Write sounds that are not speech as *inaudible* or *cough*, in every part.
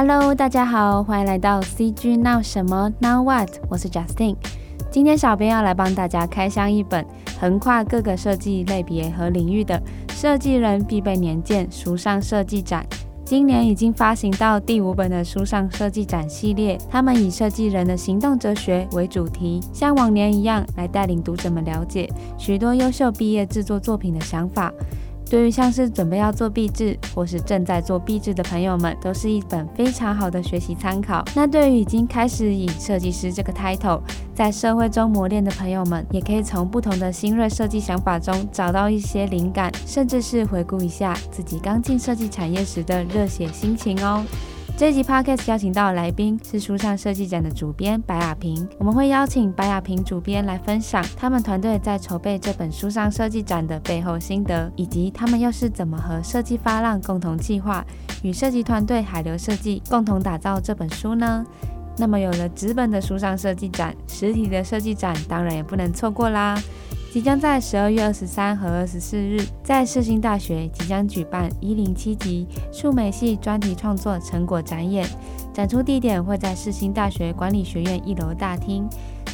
Hello，大家好，欢迎来到 CG Now 什么 Now What？我是 Justin。今天小编要来帮大家开箱一本横跨各个设计类别和领域的设计人必备年鉴——书上设计展。今年已经发行到第五本的书上设计展系列，他们以设计人的行动哲学为主题，像往年一样来带领读者们了解许多优秀毕业制作作品的想法。对于像是准备要做壁纸或是正在做壁纸的朋友们，都是一本非常好的学习参考。那对于已经开始以设计师这个 title 在社会中磨练的朋友们，也可以从不同的新锐设计想法中找到一些灵感，甚至是回顾一下自己刚进设计产业时的热血心情哦。这集 Podcast 邀请到的来宾是书上设计展的主编白雅萍，我们会邀请白雅萍主编来分享他们团队在筹备这本书上设计展的背后心得，以及他们又是怎么和设计发浪共同计划，与设计团队海流设计共同打造这本书呢？那么有了纸本的书上设计展，实体的设计展当然也不能错过啦。即将在十二月二十三和二十四日，在世新大学即将举办一零七级数媒系专题创作成果展演，展出地点会在世新大学管理学院一楼大厅。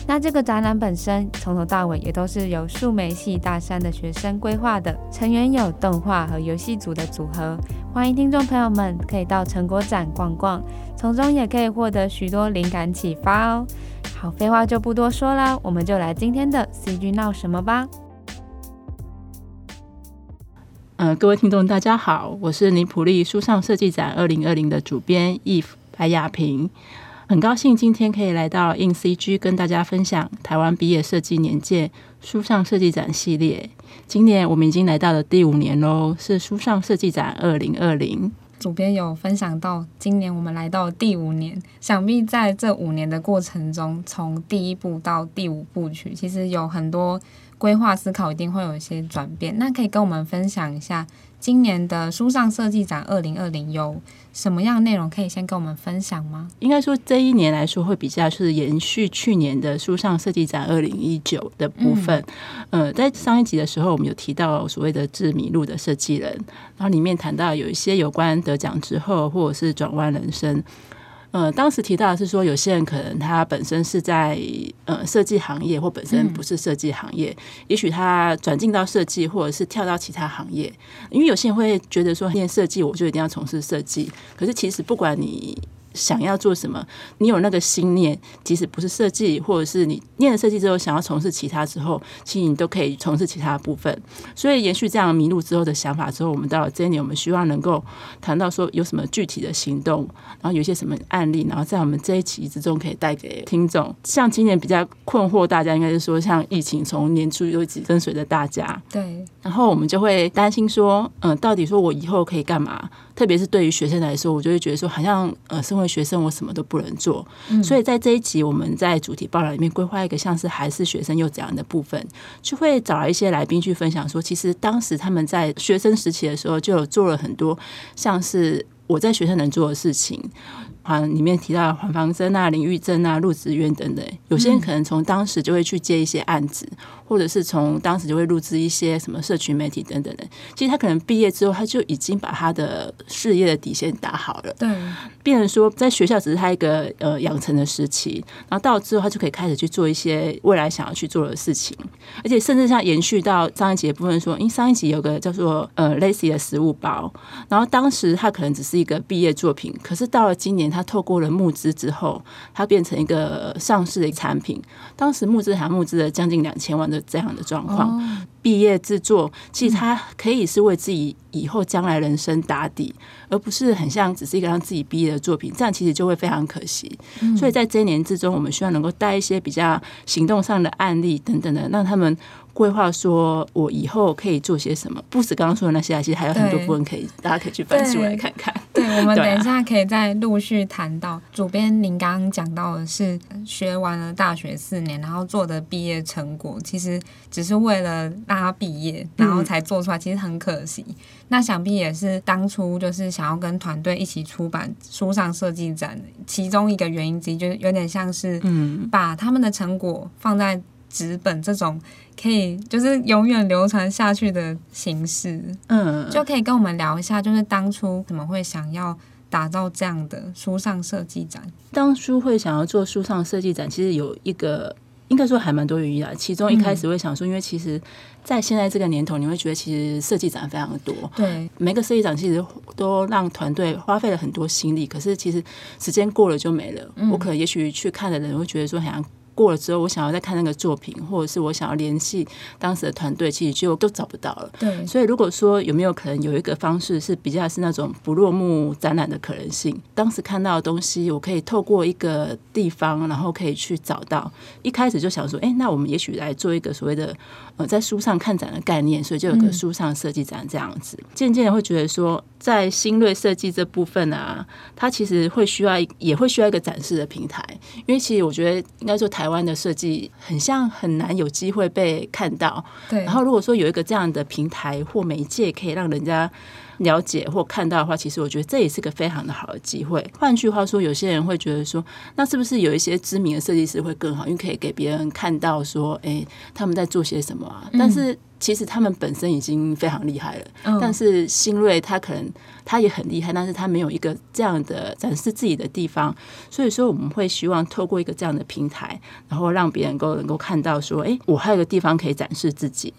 那这个展览本身从头到尾也都是由数媒系大三的学生规划的，成员有动画和游戏组的组合。欢迎听众朋友们可以到成果展逛逛，从中也可以获得许多灵感启发哦。好，废话就不多说了，我们就来今天的 CG 闹什么吧。呃，各位听众，大家好，我是尼普利书上设计展二零二零的主编 Eve 白雅萍，很高兴今天可以来到 in CG 跟大家分享台湾毕业设计年鉴书上设计展系列。今年我们已经来到了第五年喽，是书上设计展二零二零。主编有分享到，今年我们来到第五年，想必在这五年的过程中，从第一部到第五部曲，其实有很多规划思考，一定会有一些转变。那可以跟我们分享一下，今年的书上设计展二零二零有什么样内容？可以先跟我们分享吗？应该说这一年来说会比较是延续去年的书上设计展二零一九的部分。嗯、呃，在上一集的时候，我们有提到所谓的致迷路的设计人，然后里面谈到有一些有关得奖之后或者是转弯人生。呃，当时提到的是说，有些人可能他本身是在呃设计行业，或本身不是设计行业，嗯、也许他转进到设计，或者是跳到其他行业。因为有些人会觉得说，念设计我就一定要从事设计，可是其实不管你。想要做什么？你有那个心念，即使不是设计，或者是你念了设计之后想要从事其他之后，其实你都可以从事其他部分。所以延续这样迷路之后的想法之后，我们到了这一年，我们希望能够谈到说有什么具体的行动，然后有一些什么案例，然后在我们这一期之中可以带给听众。像今年比较困惑大家，应该是说像疫情从年初就一直跟随着大家，对，然后我们就会担心说，嗯，到底说我以后可以干嘛？特别是对于学生来说，我就会觉得说，好像呃，身为学生，我什么都不能做。嗯、所以在这一集，我们在主题报道里面规划一个像是还是学生又怎样的部分，就会找来一些来宾去分享说，其实当时他们在学生时期的时候，就有做了很多像是我在学生能做的事情。啊，里面提到黄芳珍啊、林玉珍啊、陆子渊等等，有些人可能从当时就会去接一些案子，嗯、或者是从当时就会录制一些什么社群媒体等等的。其实他可能毕业之后，他就已经把他的事业的底线打好了。对，变成说在学校只是他一个呃养成的时期，然后到了之后他就可以开始去做一些未来想要去做的事情，而且甚至像延续到上一集的部分说，因为上一集有个叫做呃 Lacy 的食物包，然后当时他可能只是一个毕业作品，可是到了今年。他透过了募资之后，他变成一个上市的产品。当时募资还募资了将近两千万的这样的状况。Oh. 毕业制作，其实他可以是为自己以后将来人生打底，而不是很像只是一个让自己毕业的作品。这样其实就会非常可惜。所以在这一年之中，我们希望能够带一些比较行动上的案例等等的，让他们。规划说，我以后可以做些什么？不止刚刚说的那些，其实还有很多部分可以，大家可以去翻出来看看。对，我们等一下可以再陆续谈到。主编，您刚刚讲到的是学完了大学四年，然后做的毕业成果，其实只是为了让他毕业，然后才做出来，其实很可惜。嗯、那想必也是当初就是想要跟团队一起出版书上设计展，其中一个原因之一，就是有点像是嗯，把他们的成果放在。纸本这种可以就是永远流传下去的形式，嗯，就可以跟我们聊一下，就是当初怎么会想要打造这样的书上设计展？当初会想要做书上设计展，其实有一个应该说还蛮多原因啊。其中一开始会想说，因为其实在现在这个年头，你会觉得其实设计展非常的多，对，每个设计展其实都让团队花费了很多心力，可是其实时间过了就没了。我可能也许去看的人会觉得说，好像。过了之后，我想要再看那个作品，或者是我想要联系当时的团队，其实就都找不到了。对，所以如果说有没有可能有一个方式是比较是那种不落幕展览的可能性，当时看到的东西，我可以透过一个地方，然后可以去找到。一开始就想说，哎，那我们也许来做一个所谓的呃在书上看展的概念，所以就有个书上设计展这样子。嗯、渐渐的会觉得说，在新锐设计这部分啊，它其实会需要也会需要一个展示的平台，因为其实我觉得应该说台。台湾的设计很像很难有机会被看到，对。然后如果说有一个这样的平台或媒介，可以让人家了解或看到的话，其实我觉得这也是个非常的好的机会。换句话说，有些人会觉得说，那是不是有一些知名的设计师会更好？因为可以给别人看到说，哎，他们在做些什么啊？但是。其实他们本身已经非常厉害了，嗯、但是新锐他可能他也很厉害，但是他没有一个这样的展示自己的地方，所以说我们会希望透过一个这样的平台，然后让别人够能够看到说，哎，我还有个地方可以展示自己。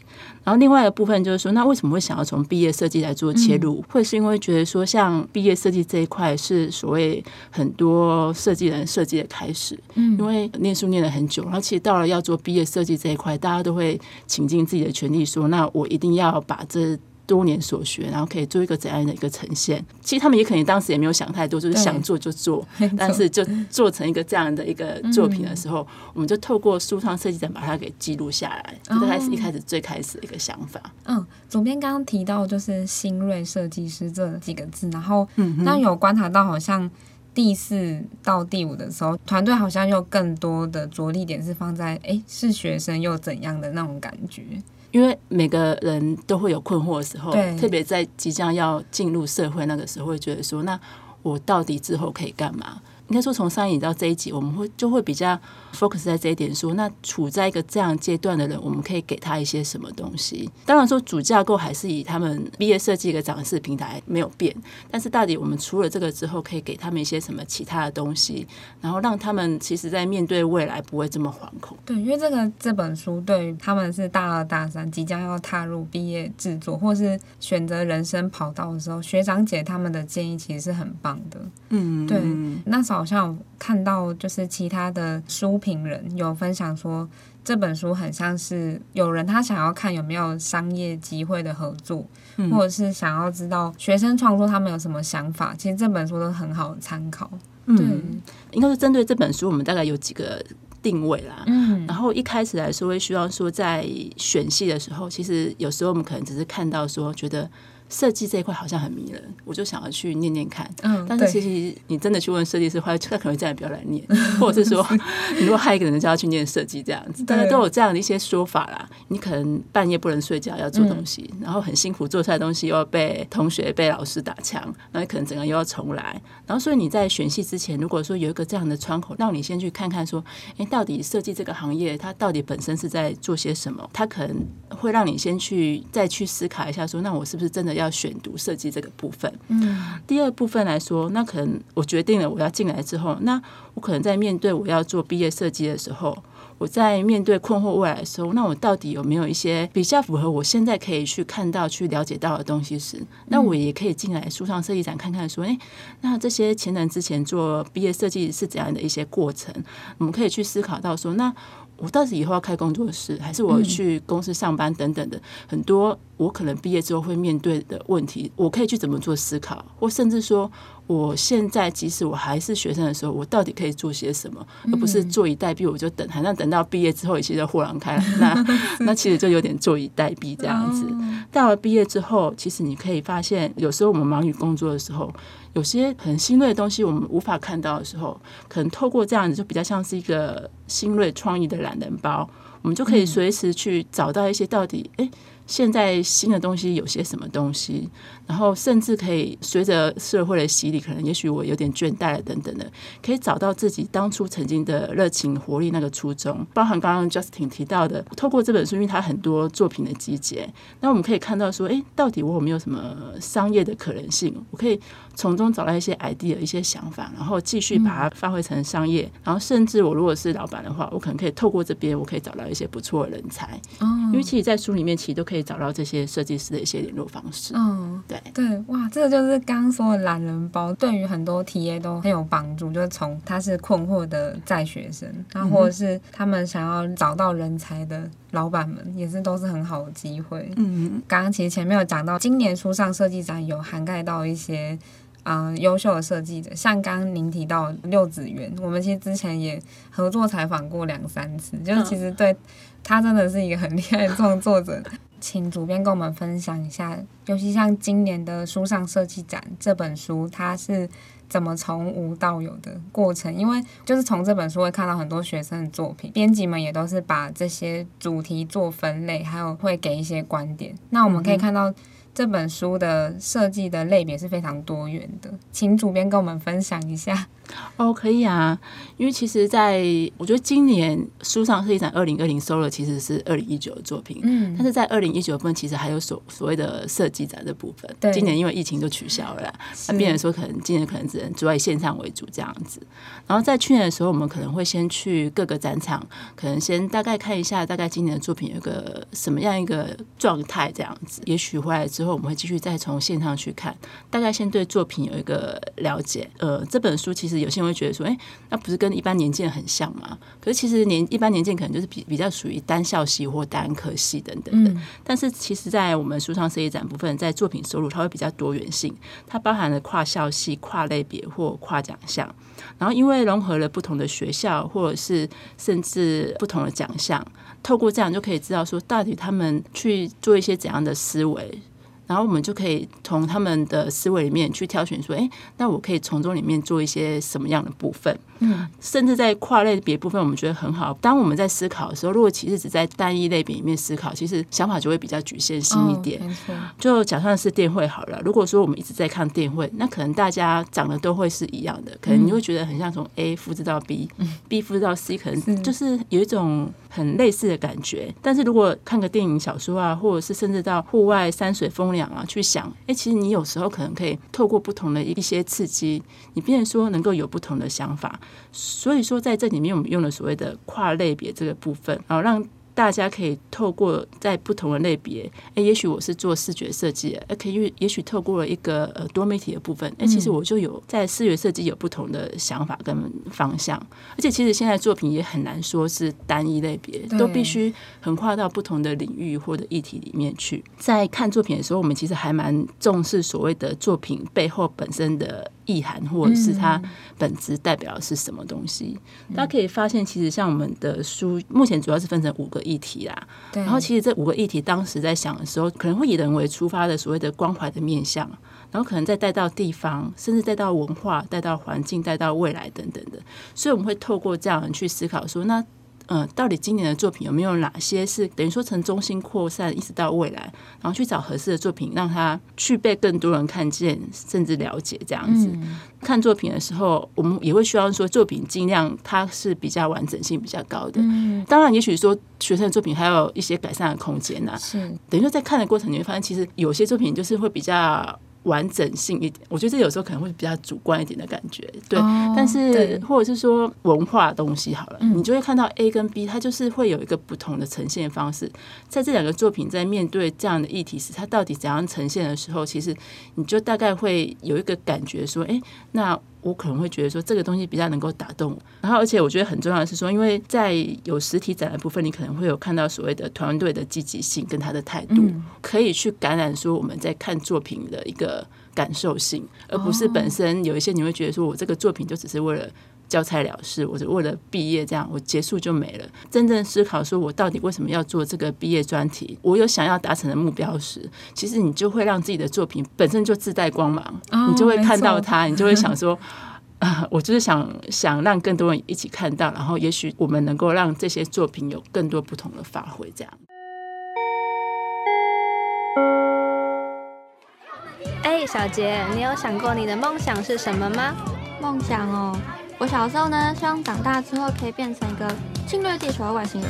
然后另外一个部分就是说，那为什么会想要从毕业设计来做切入？会是因为觉得说，像毕业设计这一块是所谓很多设计人设计的开始，嗯，因为念书念了很久，然后其实到了要做毕业设计这一块，大家都会倾尽自己的全力。说，那我一定要把这多年所学，然后可以做一个怎样的一个呈现？其实他们也可能当时也没有想太多，就是想做就做。但是就做成一个这样的一个作品的时候，嗯、我们就透过书上设计展把它给记录下来。这大概是一开始最开始的一个想法。嗯，左边刚刚提到就是新锐设计师这几个字，然后那有观察到好像第四到第五的时候，团队好像又更多的着力点是放在哎，是学生又怎样的那种感觉。因为每个人都会有困惑的时候，特别在即将要进入社会那个时候，会觉得说，那我到底之后可以干嘛？应该说，从上一集到这一集，我们会就会比较 focus 在这一点，说那处在一个这样阶段的人，我们可以给他一些什么东西？当然说主架构还是以他们毕业设计一个展示平台没有变，但是到底我们除了这个之后，可以给他们一些什么其他的东西，然后让他们其实在面对未来不会这么惶恐。对，因为这个这本书对于他们是大二大三即将要踏入毕业制作，或是选择人生跑道的时候，学长姐他们的建议其实是很棒的。嗯，对，那。好像看到，就是其他的书评人有分享说，这本书很像是有人他想要看有没有商业机会的合作，嗯、或者是想要知道学生创作他们有什么想法。其实这本书都很好参考。嗯、应该是针对这本书，我们大概有几个定位啦。嗯，然后一开始来说，会希望说在选戏的时候，其实有时候我们可能只是看到说觉得。设计这一块好像很迷人，我就想要去念念看。嗯，但是其实你真的去问设计师，话他可能这样不要来念，*laughs* 或者是说，你如果害一个人就要去念设计这样子，大家都有这样的一些说法啦。你可能半夜不能睡觉要做东西，然后很辛苦做出来的东西又要被同学、被老师打枪，那你可能整个又要重来。然后所以你在选系之前，如果说有一个这样的窗口，让你先去看看说，哎，到底设计这个行业它到底本身是在做些什么？它可能会让你先去再去思考一下说，那我是不是真的要选读设计这个部分，嗯，第二部分来说，那可能我决定了我要进来之后，那我可能在面对我要做毕业设计的时候，我在面对困惑未来的时候，那我到底有没有一些比较符合我现在可以去看到、去了解到的东西时，那我也可以进来书上设计展看看，说，诶，那这些前人之前做毕业设计是怎样的一些过程，我们可以去思考到说，那。我到底以后要开工作室，还是我去公司上班等等的，很多我可能毕业之后会面对的问题，我可以去怎么做思考，或甚至说，我现在即使我还是学生的时候，我到底可以做些什么，而不是坐以待毙，我就等，好像等到毕业之后，一切就豁然开朗。那 *laughs* 那其实就有点坐以待毙这样子。到了毕业之后，其实你可以发现，有时候我们忙于工作的时候。有些很新锐的东西，我们无法看到的时候，可能透过这样子，就比较像是一个新锐创意的懒人包，我们就可以随时去找到一些到底，诶，现在新的东西有些什么东西，然后甚至可以随着社会的洗礼，可能也许我有点倦怠了等等的，可以找到自己当初曾经的热情活力那个初衷。包含刚刚 Justin 提到的，透过这本书，因为他很多作品的集结，那我们可以看到说，哎，到底我有没有什么商业的可能性？我可以从中找到一些 idea、一些想法，然后继续把它发挥成商业。然后甚至我如果是老板的话，我可能可以透过这边，我可以找到一些不错的人才。因为其实，在书里面其实都可以。可以找到这些设计师的一些联络方式。嗯，对对，哇，这个就是刚刚说的懒人包，对于很多 TA 都很有帮助。就是从他是困惑的在学生，然后或者是他们想要找到人才的老板们，也是都是很好的机会。嗯，刚刚其实前面有讲到，今年书上设计展有涵盖到一些嗯优秀的设计者，像刚刚您提到六子园，我们其实之前也合作采访过两三次，就是其实对他真的是一个很厉害的创作者。请主编跟我们分享一下，尤其像今年的书上设计展这本书，它是怎么从无到有的过程？因为就是从这本书会看到很多学生的作品，编辑们也都是把这些主题做分类，还有会给一些观点。那我们可以看到。这本书的设计的类别是非常多元的，请主编跟我们分享一下。哦，可以啊，因为其实在我觉得今年书上设计展二零二零收了其实是二零一九的作品，嗯，但是在二零一九部分其实还有所所谓的设计展的部分。对，今年因为疫情就取消了，那变成说可能今年可能只能主要以线上为主这样子。然后在去年的时候，我们可能会先去各个展场，可能先大概看一下大概今年的作品有个什么样一个状态这样子，也许回来。之后我们会继续再从线上去看，大概先对作品有一个了解。呃，这本书其实有些人会觉得说，哎，那不是跟一般年鉴很像吗？可是其实年一般年鉴可能就是比比较属于单校系或单科系等等的。嗯、但是其实，在我们书上设计展部分，在作品收入它会比较多元性，它包含了跨校系、跨类别或跨奖项。然后因为融合了不同的学校，或者是甚至不同的奖项，透过这样就可以知道说，到底他们去做一些怎样的思维。然后我们就可以从他们的思维里面去挑选，说，哎，那我可以从中里面做一些什么样的部分？嗯，甚至在跨类别部分，我们觉得很好。当我们在思考的时候，如果其实只在单一类别里面思考，其实想法就会比较局限性一点。哦，没错。就假算是电绘好了，如果说我们一直在看电绘，那可能大家长得都会是一样的，可能你会觉得很像从 A 复制到 B，B 复制到 C，可能就是有一种很类似的感觉。但是如果看个电影、小说啊，或者是甚至到户外山水风凉啊，去想，哎，其实你有时候可能可以透过不同的一些刺激，你变说能够有不同的想法。所以说，在这里面我们用了所谓的跨类别这个部分，然后让。大家可以透过在不同的类别，哎，也许我是做视觉设计，哎，可以也许透过了一个呃多媒体的部分，哎，其实我就有在视觉设计有不同的想法跟方向，而且其实现在作品也很难说是单一类别，都必须横跨到不同的领域或者议题里面去。在看作品的时候，我们其实还蛮重视所谓的作品背后本身的。意涵，或者是它本质代表的是什么东西？嗯、大家可以发现，其实像我们的书，目前主要是分成五个议题啦。对。然后，其实这五个议题当时在想的时候，可能会以人为出发的所谓的关怀的面向，然后可能再带到地方，甚至带到文化、带到环境、带到未来等等的。所以，我们会透过这样去思考说，那。嗯，到底今年的作品有没有哪些是等于说从中心扩散一直到未来，然后去找合适的作品，让它去被更多人看见，甚至了解这样子。嗯、看作品的时候，我们也会希望说作品尽量它是比较完整性比较高的。嗯、当然，也许说学生的作品还有一些改善的空间呢、啊。是，等于说在看的过程，你会发现其实有些作品就是会比较。完整性一点，我觉得这有时候可能会比较主观一点的感觉，对。哦、但是或者是说文化东西好了，嗯、你就会看到 A 跟 B，它就是会有一个不同的呈现方式。在这两个作品在面对这样的议题时，它到底怎样呈现的时候，其实你就大概会有一个感觉说，哎，那。我可能会觉得说这个东西比较能够打动我，然后而且我觉得很重要的是说，因为在有实体展的部分，你可能会有看到所谓的团队的积极性跟他的态度，可以去感染说我们在看作品的一个感受性，而不是本身有一些你会觉得说我这个作品就只是为了。交差了事，我就为了毕业这样，我结束就没了。真正思考说，我到底为什么要做这个毕业专题？我有想要达成的目标时，其实你就会让自己的作品本身就自带光芒，哦、你就会看到它，你就会想 *laughs* 说，啊，我就是想想让更多人一起看到，然后也许我们能够让这些作品有更多不同的发挥，这样。哎，小杰，你有想过你的梦想是什么吗？梦想哦，我小时候呢，希望长大之后可以变成一个侵略地球的外星人。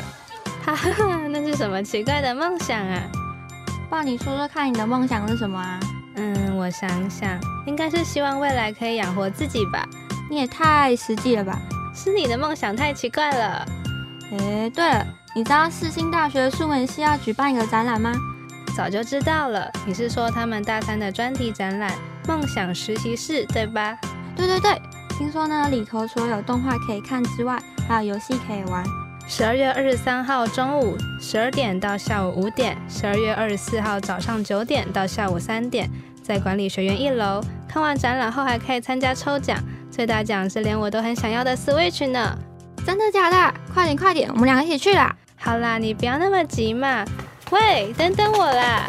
哈哈哈，那是什么奇怪的梦想啊？爸，你说说看，你的梦想是什么啊？嗯，我想想，应该是希望未来可以养活自己吧。你也太实际了吧？是你的梦想太奇怪了。哎，对了，你知道世新大学数文系要举办一个展览吗？早就知道了。你是说他们大三的专题展览《梦想实习室》对吧？对对对，听说呢里头除了有动画可以看之外，还有游戏可以玩。十二月二十三号中午十二点到下午五点，十二月二十四号早上九点到下午三点，在管理学院一楼。看完展览后还可以参加抽奖，最大奖是连我都很想要的 Switch 呢！真的假的？快点快点，我们两个一起去啦！好啦，你不要那么急嘛。喂，等等我啦！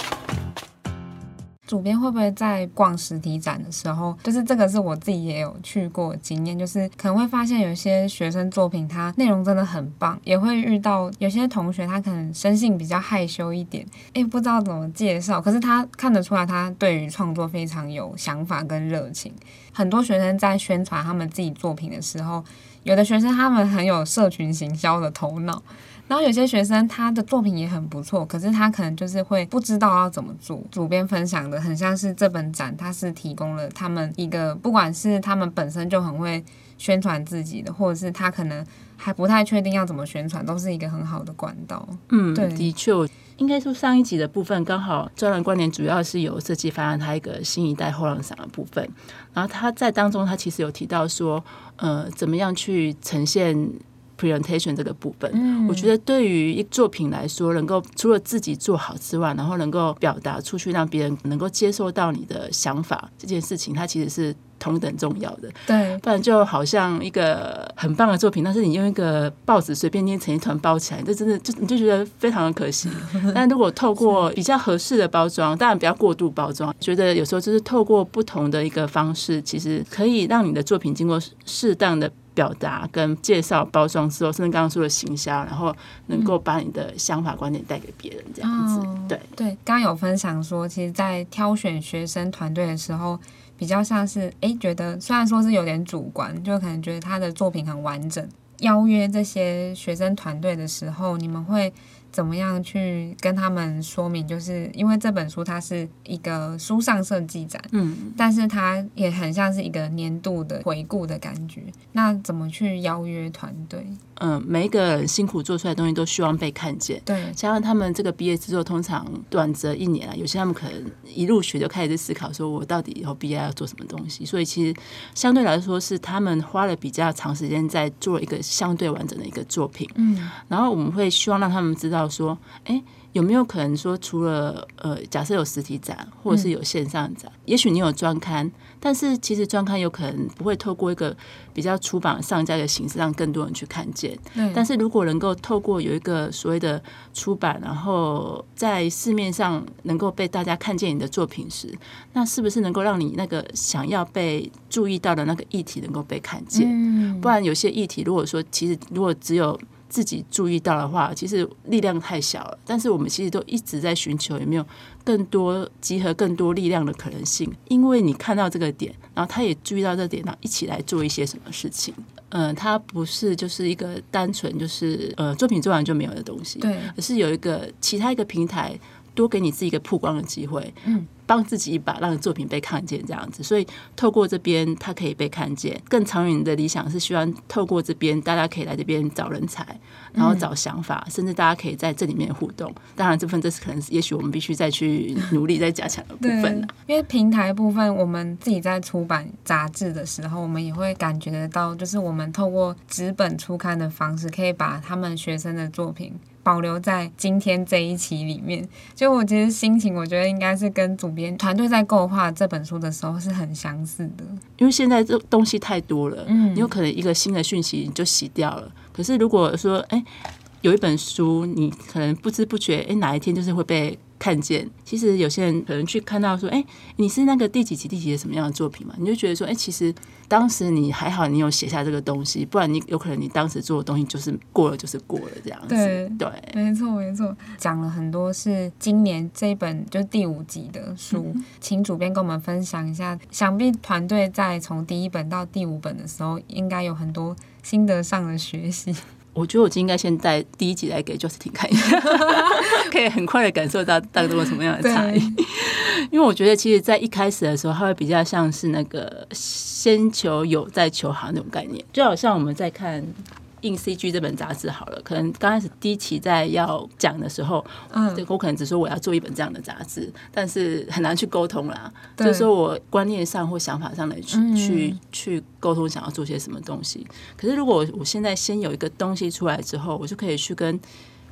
主编会不会在逛实体展的时候，就是这个是我自己也有去过经验，就是可能会发现有些学生作品，它内容真的很棒，也会遇到有些同学他可能生性比较害羞一点，诶，不知道怎么介绍，可是他看得出来他对于创作非常有想法跟热情。很多学生在宣传他们自己作品的时候，有的学生他们很有社群行销的头脑。然后有些学生他的作品也很不错，可是他可能就是会不知道要怎么做。主编分享的很像是这本展，他是提供了他们一个，不管是他们本身就很会宣传自己的，或者是他可能还不太确定要怎么宣传，都是一个很好的管道。嗯，对，的确，应该说上一集的部分刚好专栏观点主要是有设计方案，他一个新一代后浪赏的部分，然后他在当中他其实有提到说，呃，怎么样去呈现。Presentation 这个部分，嗯，我觉得对于一作品来说，能够除了自己做好之外，然后能够表达出去，让别人能够接受到你的想法，这件事情它其实是同等重要的。对，不然就好像一个很棒的作品，但是你用一个报纸随便捏成一团包起来，这真的就你就觉得非常的可惜。*laughs* 但如果透过比较合适的包装，当然不要过度包装，觉得有时候就是透过不同的一个方式，其实可以让你的作品经过适当的。表达跟介绍包装之后，甚至刚刚说的行销，然后能够把你的想法观点带给别人，这样子。哦、对对，刚刚有分享说，其实，在挑选学生团队的时候，比较像是哎，觉得虽然说是有点主观，就可能觉得他的作品很完整。邀约这些学生团队的时候，你们会。怎么样去跟他们说明？就是因为这本书它是一个书上设计展，嗯，但是它也很像是一个年度的回顾的感觉。那怎么去邀约团队？嗯，每一个人辛苦做出来的东西都希望被看见。对，加上他们这个毕业制作通常短则一年啊，有些他们可能一入学就开始思考，说我到底以后毕业要做什么东西。所以其实相对来说是他们花了比较长时间在做一个相对完整的一个作品。嗯，然后我们会希望让他们知道说，哎。有没有可能说，除了呃，假设有实体展，或者是有线上展，嗯、也许你有专刊，但是其实专刊有可能不会透过一个比较出版上架的形式让更多人去看见。嗯、但是如果能够透过有一个所谓的出版，然后在市面上能够被大家看见你的作品时，那是不是能够让你那个想要被注意到的那个议题能够被看见？嗯、不然有些议题，如果说其实如果只有自己注意到的话，其实力量太小了。但是我们其实都一直在寻求有没有更多集合更多力量的可能性。因为你看到这个点，然后他也注意到这点，然后一起来做一些什么事情。嗯、呃，它不是就是一个单纯就是呃作品做完就没有的东西，对，而是有一个其他一个平台多给你自己一个曝光的机会。嗯。帮自己一把，让作品被看见，这样子。所以透过这边，它可以被看见。更长远的理想是希望透过这边，大家可以来这边找人才，然后找想法，甚至大家可以在这里面互动。当然，这份这是可能，也许我们必须再去努力、再加强的部分了。*laughs* 因为平台部分，我们自己在出版杂志的时候，我们也会感觉得到，就是我们透过纸本初刊的方式，可以把他们学生的作品。保留在今天这一期里面，就我其实心情，我觉得应该是跟主编团队在构画这本书的时候是很相似的。因为现在这东西太多了，嗯，你有可能一个新的讯息你就洗掉了。可是如果说，哎，有一本书，你可能不知不觉，哎，哪一天就是会被看见。其实有些人可能去看到说，哎，你是那个第几集第几集什么样的作品嘛？你就觉得说，哎，其实当时你还好，你有写下这个东西，不然你有可能你当时做的东西就是过了就是过了这样子。对对，没错没错，讲了很多是今年这一本就第五集的书，嗯、请主编跟我们分享一下。想必团队在从第一本到第五本的时候，应该有很多心得上的学习。我觉得我今天应该先带第一集来给 Justin 看一下，*laughs* 可以很快的感受到当中有什么样的差异。因为我觉得，其实，在一开始的时候，它会比较像是那个先求有再求好那种概念，就好像我们在看。印 CG 这本杂志好了，可能刚开始第一期在要讲的时候，嗯，我可能只说我要做一本这样的杂志，但是很难去沟通啦。就是说我观念上或想法上的去、嗯、去去沟通，想要做些什么东西。可是如果我现在先有一个东西出来之后，我就可以去跟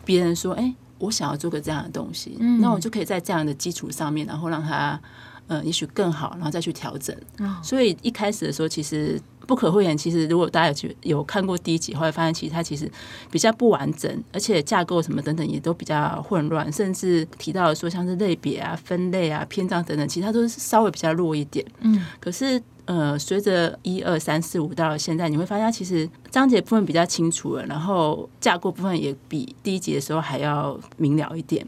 别人说，哎、欸，我想要做个这样的东西，嗯、那我就可以在这样的基础上面，然后让它，嗯、呃，也许更好，然后再去调整。哦、所以一开始的时候，其实。不可讳言，其实如果大家有去有看过第一集，后来发现其实它其实比较不完整，而且架构什么等等也都比较混乱，甚至提到说像是类别啊、分类啊、篇章等等，其他都是稍微比较弱一点。嗯，可是呃，随着一二三四五到了现在，你会发现其实章节部分比较清楚了，然后架构部分也比第一集的时候还要明了一点。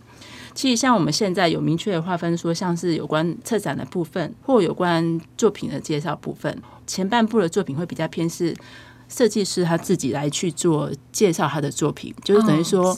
其实像我们现在有明确的划分，说像是有关策展的部分，或有关作品的介绍部分。前半部的作品会比较偏是设计师他自己来去做介绍他的作品，就是等于说，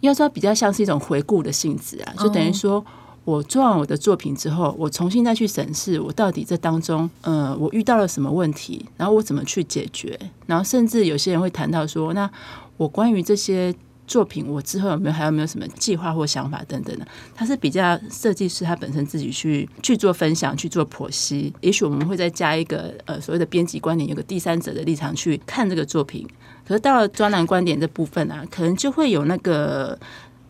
要说比较像是一种回顾的性质啊，就等于说我做完我的作品之后，我重新再去审视我到底这当中，呃，我遇到了什么问题，然后我怎么去解决，然后甚至有些人会谈到说，那我关于这些。作品我之后有没有还有没有什么计划或想法等等的？它是比较设计师他本身自己去去做分享去做剖析，也许我们会再加一个呃所谓的编辑观点，有个第三者的立场去看这个作品。可是到了专栏观点这部分啊，可能就会有那个。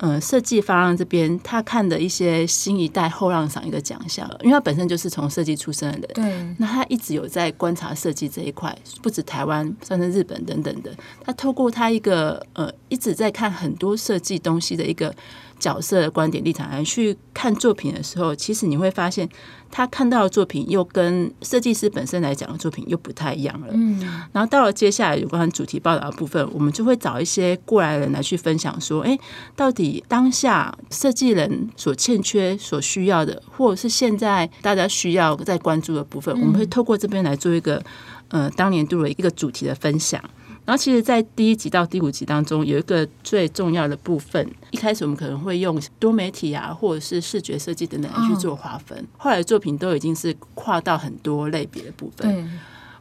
嗯，设计发廊这边他看的一些新一代后浪赏一个奖项，因为他本身就是从设计出身的人，对，那他一直有在观察设计这一块，不止台湾，甚至日本等等的，他透过他一个呃一直在看很多设计东西的一个。角色的观点立场来去看作品的时候，其实你会发现，他看到的作品又跟设计师本身来讲的作品又不太一样了。嗯，然后到了接下来有关主题报道的部分，我们就会找一些过来人来去分享说，哎，到底当下设计人所欠缺、所需要的，或者是现在大家需要在关注的部分，我们会透过这边来做一个呃当年度的一个主题的分享。然后，其实，在第一集到第五集当中，有一个最重要的部分。一开始，我们可能会用多媒体啊，或者是视觉设计等等来去做划分。哦、后来作品都已经是跨到很多类别的部分，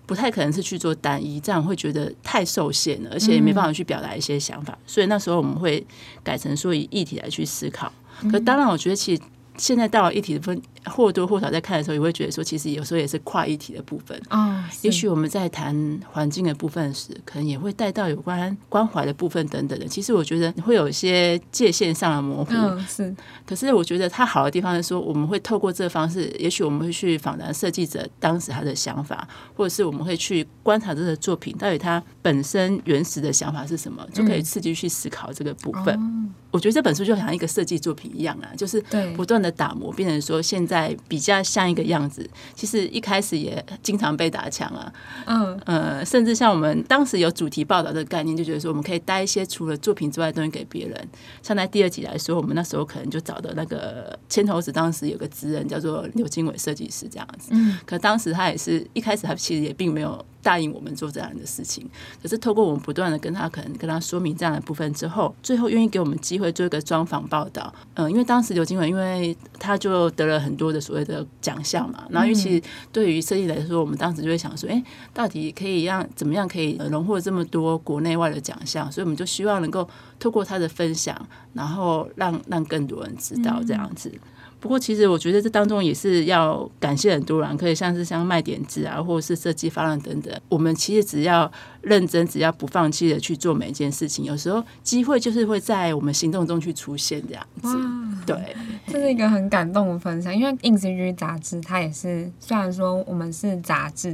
不太可能是去做单一，这样会觉得太受限了，而且也没办法去表达一些想法。嗯、所以那时候我们会改成说以议题来去思考。可当然，我觉得其实。现在到了议题的分，或多或少在看的时候，也会觉得说，其实有时候也是跨议题的部分。哦，也许我们在谈环境的部分时，可能也会带到有关关怀的部分等等的。其实我觉得会有一些界限上的模糊。嗯，是。可是我觉得它好的地方是说，我们会透过这个方式，也许我们会去访谈设计者当时他的想法，或者是我们会去观察这个作品到底它本身原始的想法是什么，就可以刺激去思考这个部分。嗯。我觉得这本书就像一个设计作品一样啊，就是不断的打磨，变成说现在比较像一个样子。其实一开始也经常被打枪啊，嗯呃，甚至像我们当时有主题报道的概念，就觉得说我们可以带一些除了作品之外的东西给别人。像在第二集来说，我们那时候可能就找的那个牵头子，当时有个职人叫做刘经纬设计师这样子。嗯，可当时他也是一开始他其实也并没有。答应我们做这样的事情，可是透过我们不断的跟他可能跟他说明这样的部分之后，最后愿意给我们机会做一个专访报道。嗯，因为当时刘经纬，因为他就得了很多的所谓的奖项嘛，然后尤其对于设计来说，我们当时就会想说，哎，到底可以让怎么样可以荣获这么多国内外的奖项？所以我们就希望能够透过他的分享，然后让让更多人知道这样子。不过，其实我觉得这当中也是要感谢很多人，可以像是像卖点子啊，或者是设计发廊等等。我们其实只要认真，只要不放弃的去做每一件事情，有时候机会就是会在我们行动中去出现这样子。哇对，这是一个很感动的分享。因为《印 CG》杂志它也是，虽然说我们是杂志，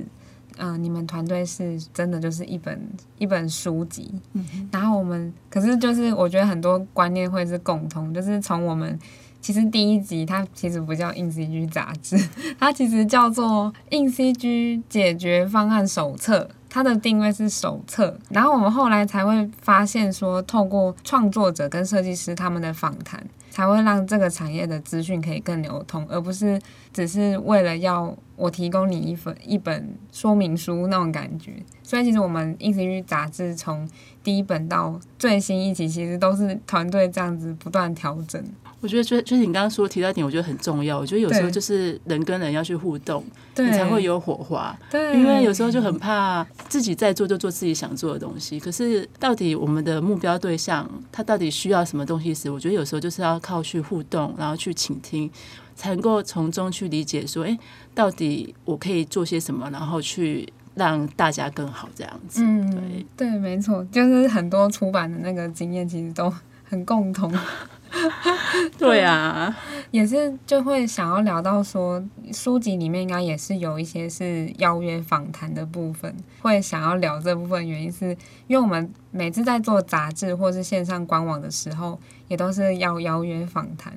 嗯、呃，你们团队是真的就是一本一本书籍，嗯、然后我们可是就是我觉得很多观念会是共通，就是从我们。其实第一集它其实不叫硬 CG 杂志，*laughs* 它其实叫做硬 CG 解决方案手册。它的定位是手册，然后我们后来才会发现说，透过创作者跟设计师他们的访谈，才会让这个产业的资讯可以更流通，而不是只是为了要我提供你一份一本说明书那种感觉。所以其实我们硬 CG 杂志从第一本到最新一期，其实都是团队这样子不断调整。我觉得就就是你刚刚说提到一点，我觉得很重要。我觉得有时候就是人跟人要去互动，你才会有火花。对，因为有时候就很怕自己在做就做自己想做的东西，可是到底我们的目标对象他到底需要什么东西时，我觉得有时候就是要靠去互动，然后去倾听，才能够从中去理解说，哎，到底我可以做些什么，然后去让大家更好这样子。嗯，对对，没错，就是很多出版的那个经验，其实都很共同。*laughs* *laughs* 对啊，也是就会想要聊到说，书籍里面应该也是有一些是邀约访谈的部分，会想要聊这部分原因是因为我们每次在做杂志或是线上官网的时候，也都是要邀约访谈，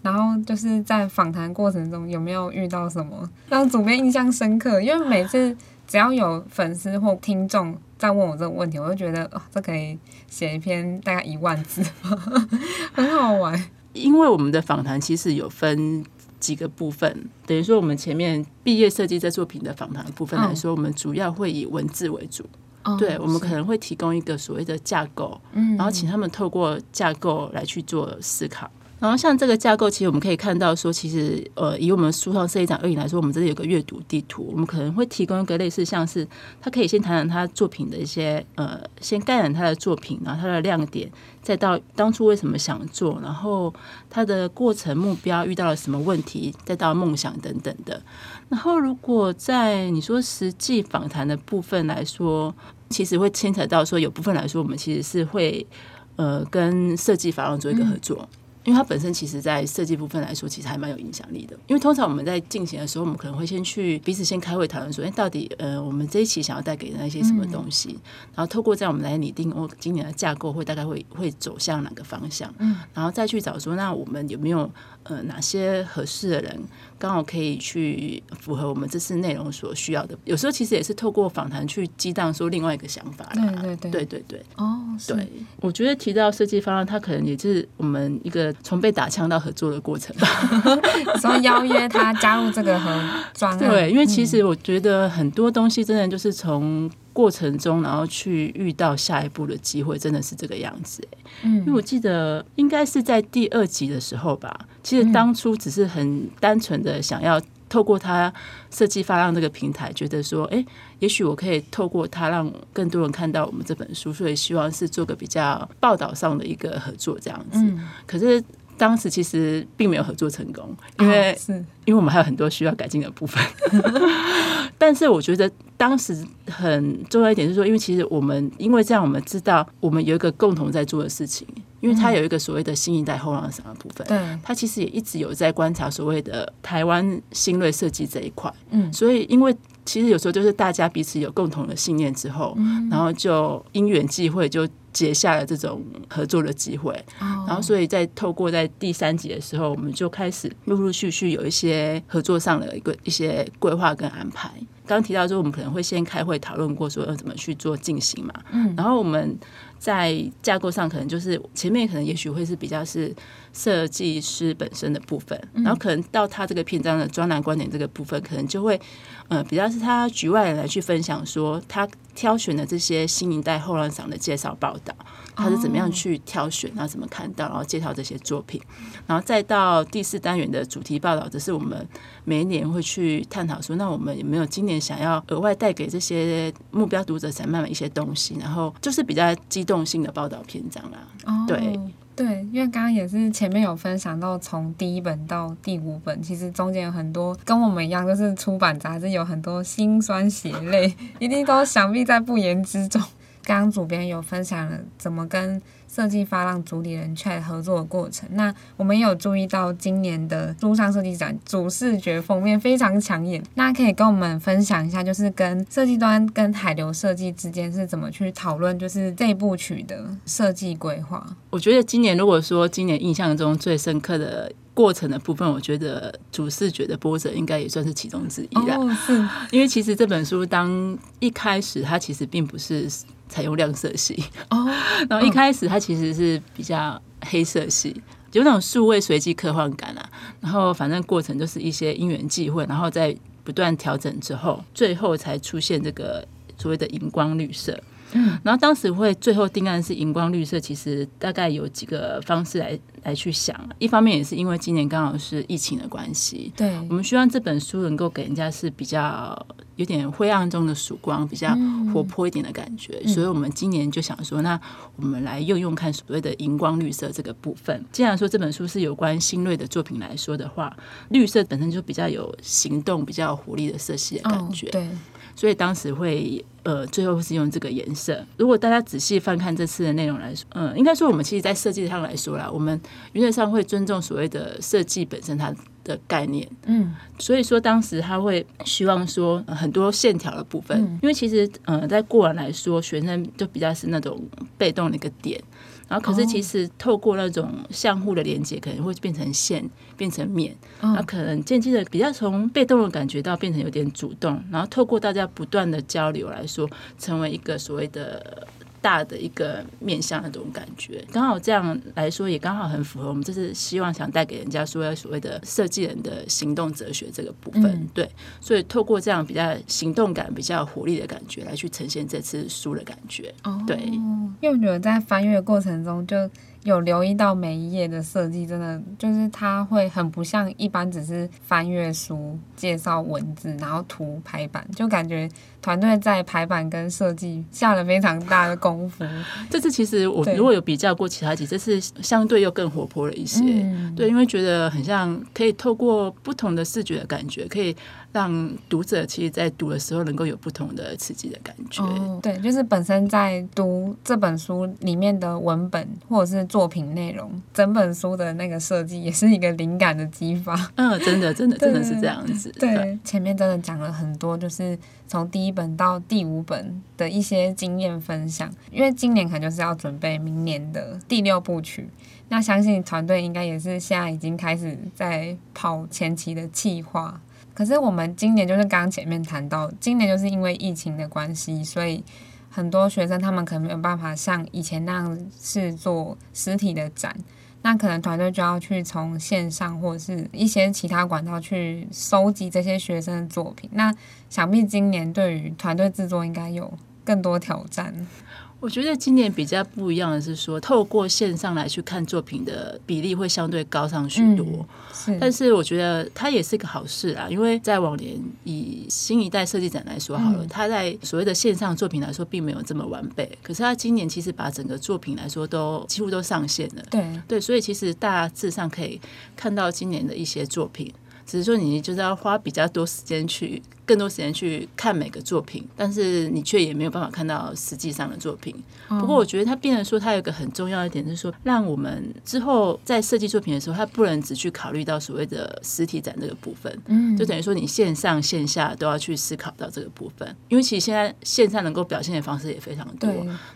然后就是在访谈过程中有没有遇到什么让主编印象深刻？因为每次只要有粉丝或听众在问我这个问题，我就觉得哦，这可以写一篇大概一万字，*laughs* 很好玩。因为我们的访谈其实有分几个部分，等于说我们前面毕业设计在作品的访谈的部分来说，我们主要会以文字为主。对，我们可能会提供一个所谓的架构，然后请他们透过架构来去做思考。然后像这个架构，其实我们可以看到说，其实呃，以我们书上设计展二零来说，我们这里有个阅读地图，我们可能会提供一个类似像是，他可以先谈谈他作品的一些呃，先概览他的作品，然后他的亮点，再到当初为什么想做，然后他的过程目标遇到了什么问题，再到梦想等等的。然后如果在你说实际访谈的部分来说，其实会牵扯到说，有部分来说，我们其实是会呃跟设计法郎做一个合作。因为它本身其实，在设计部分来说，其实还蛮有影响力的。因为通常我们在进行的时候，我们可能会先去彼此先开会讨论说，哎，到底呃，我们这一期想要带给人一些什么东西，然后透过这样我们来拟定哦，今年的架构会大概会会走向哪个方向，嗯然后再去找说，那我们有没有呃哪些合适的人，刚好可以去符合我们这次内容所需要的。有时候其实也是透过访谈去激荡说另外一个想法。对对对对对对。哦，对，我觉得提到设计方案，它可能也是我们一个。从被打枪到合作的过程吧，*laughs* 所以邀约他加入这个合作。对，因为其实我觉得很多东西真的就是从过程中，然后去遇到下一步的机会，真的是这个样子。嗯，因为我记得应该是在第二集的时候吧，其实当初只是很单纯的想要透过他设计发让这个平台，觉得说，哎，也许我可以透过他让更多人看到我们这本书，所以希望是做个比较报道上的一个合作这样子。可是。当时其实并没有合作成功，因为是因为我们还有很多需要改进的部分。*laughs* 但是我觉得当时很重要一点是说，因为其实我们因为这样，我们知道我们有一个共同在做的事情，因为他有一个所谓的新一代后浪什么部分，对，他其实也一直有在观察所谓的台湾新锐设计这一块，嗯，所以因为。其实有时候就是大家彼此有共同的信念之后，嗯、然后就因缘际会就结下了这种合作的机会。哦、然后所以在透过在第三集的时候，我们就开始陆陆续续有一些合作上的一个一些规划跟安排。刚刚提到说，我们可能会先开会讨论过，说要怎么去做进行嘛。嗯，然后我们在架构上可能就是前面可能也许会是比较是设计师本身的部分，然后可能到他这个篇章的专栏观点这个部分，可能就会呃比较是他局外人来去分享说他挑选的这些新一代后浪赏的介绍报道。他是怎么样去挑选，然后怎么看到，然后介绍这些作品，然后再到第四单元的主题报道，这是我们每一年会去探讨说，那我们有没有今年想要额外带给这些目标读者散漫的一些东西，然后就是比较机动性的报道篇章啦。哦，对对，因为刚刚也是前面有分享到，从第一本到第五本，其实中间有很多跟我们一样，就是出版杂志有很多辛酸血泪，*laughs* 一定都想必在不言之中。刚刚主编有分享了怎么跟设计发浪主理人 Chat 合作的过程。那我们也有注意到今年的书上设计展主视觉封面非常抢眼。那可以跟我们分享一下，就是跟设计端跟海流设计之间是怎么去讨论，就是这部曲的设计规划。我觉得今年如果说今年印象中最深刻的过程的部分，我觉得主视觉的波折应该也算是其中之一啦。哦，是。因为其实这本书当一开始它其实并不是。采用亮色系哦，*laughs* 然后一开始它其实是比较黑色系，有那种数位随机科幻感啊。然后反正过程就是一些因缘际会，然后在不断调整之后，最后才出现这个所谓的荧光绿色。嗯，然后当时会最后定案是荧光绿色，其实大概有几个方式来来去想。一方面也是因为今年刚好是疫情的关系，对，我们希望这本书能够给人家是比较有点灰暗中的曙光，比较活泼一点的感觉。嗯，所以我们今年就想说，那我们来用用看所谓的荧光绿色这个部分。既然说这本书是有关新锐的作品来说的话，绿色本身就比较有行动、比较有活力的色系的感觉，哦，对。所以当时会呃，最后是用这个颜色。如果大家仔细翻看这次的内容来说，嗯、呃，应该说我们其实，在设计上来说啦，我们原则上会尊重所谓的设计本身它的概念。嗯，所以说当时他会希望说、呃、很多线条的部分，嗯、因为其实呃，在过往来说，学生就比较是那种被动的一个点。然后，可是其实透过那种相互的连接，可能会变成线，变成面。那可能渐渐的比较从被动的感觉到变成有点主动。然后透过大家不断的交流来说，成为一个所谓的。大的一个面向的这种感觉，刚好这样来说，也刚好很符合我们这次希望想带给人家说所谓的设计人的行动哲学这个部分。嗯、对，所以透过这样比较行动感、比较活力的感觉来去呈现这次书的感觉。哦，对，因为我觉得在翻阅的过程中就。有留意到每一页的设计，真的就是它会很不像一般只是翻阅书介绍文字，然后图排版，就感觉团队在排版跟设计下了非常大的功夫。*laughs* 这次其实我如果有比较过其他几，这次相对又更活泼了一些。嗯、对，因为觉得很像可以透过不同的视觉的感觉，可以。让读者其实，在读的时候能够有不同的刺激的感觉。哦，对，就是本身在读这本书里面的文本或者是作品内容，整本书的那个设计也是一个灵感的激发。嗯，真的，真的，真的是这样子。*laughs* 对，前面真的讲了很多，就是从第一本到第五本的一些经验分享。因为今年可能就是要准备明年的第六部曲，那相信团队应该也是现在已经开始在跑前期的计划。可是我们今年就是刚前面谈到，今年就是因为疫情的关系，所以很多学生他们可能没有办法像以前那样是做实体的展，那可能团队就要去从线上或者是一些其他管道去收集这些学生的作品。那想必今年对于团队制作应该有更多挑战。我觉得今年比较不一样的是说，透过线上来去看作品的比例会相对高上许多。嗯、是，但是我觉得它也是一个好事啊，因为在往年以新一代设计展来说好了，它、嗯、在所谓的线上作品来说并没有这么完备。可是它今年其实把整个作品来说都几乎都上线了。对对，所以其实大致上可以看到今年的一些作品，只是说你就是要花比较多时间去。更多时间去看每个作品，但是你却也没有办法看到实际上的作品。不过，我觉得它变成说，它有一个很重要的点，就是说，让我们之后在设计作品的时候，它不能只去考虑到所谓的实体展这个部分。嗯，就等于说，你线上线下都要去思考到这个部分。因为其实现在线上能够表现的方式也非常多，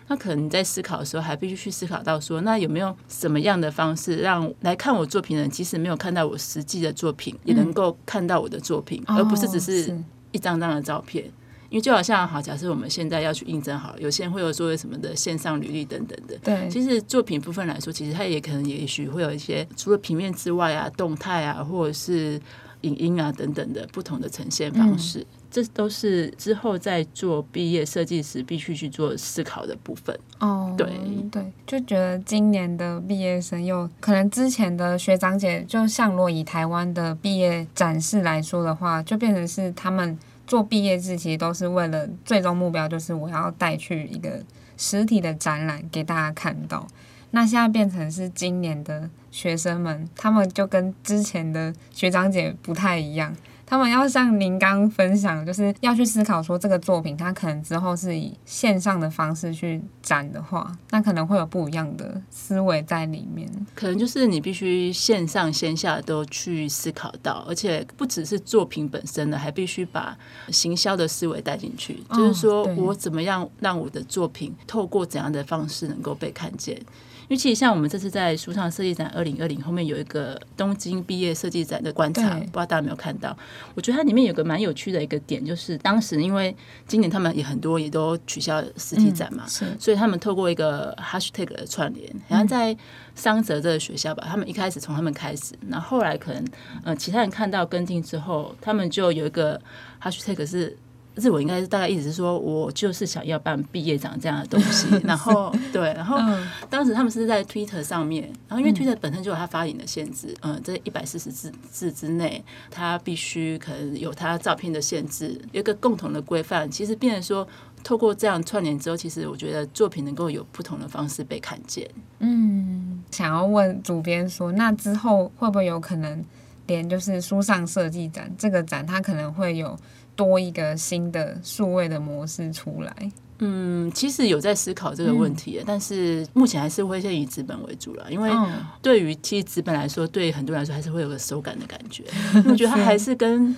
那可能你在思考的时候，还必须去思考到说，那有没有什么样的方式，让来看我作品的人，即使没有看到我实际的作品，也能够看到我的作品，而不是只是。一张张的照片，因为就好像好，假设我们现在要去应征，好，有些人会有作为什么的线上履历等等的。对，其实作品部分来说，其实它也可能也许会有一些除了平面之外啊，动态啊，或者是影音啊等等的不同的呈现方式。嗯、这都是之后在做毕业设计时必须去做思考的部分。哦，对对，就觉得今年的毕业生又可能之前的学长姐，就像若以台湾的毕业展示来说的话，就变成是他们。做毕业制其实都是为了最终目标，就是我要带去一个实体的展览给大家看到。那现在变成是今年的学生们，他们就跟之前的学长姐不太一样，他们要像您刚分享，就是要去思考说这个作品，它可能之后是以线上的方式去展的话，那可能会有不一样的思维在里面。可能就是你必须线上线下都去思考到，而且不只是作品本身的，还必须把行销的思维带进去，哦，就是说我怎么样让我的作品透过怎样的方式能够被看见。因为其实像我们这次在书上设计展二零二零后面有一个东京毕业设计展的观察，不知道大家有没有看到？我觉得它里面有个蛮有趣的一个点，就是当时因为今年他们也很多也都取消实体展嘛，嗯、所以他们透过一个 hashtag 的串联，然后在桑泽这个学校吧，他们一开始从他们开始，然后后来可能呃其他人看到跟进之后，他们就有一个 hashtag 是。日文应该是大概意思是说，我就是想要办毕业展这样的东西。*laughs* 然后对，然后当时他们是在 Twitter 上面，然后因为 Twitter 本身就有它发言的限制，嗯，在一百四十字字之内，它必须可能有它照片的限制，有一个共同的规范。其实变成说，透过这样串联之后，其实我觉得作品能够有不同的方式被看见。嗯，想要问主编说，那之后会不会有可能连就是书上设计展这个展，它可能会有？多一个新的数位的模式出来，嗯，其实有在思考这个问题，嗯、但是目前还是会先以纸本为主了，因为对于其实纸本来说，对很多人来说还是会有个手感的感觉，*laughs* 我觉得它还是跟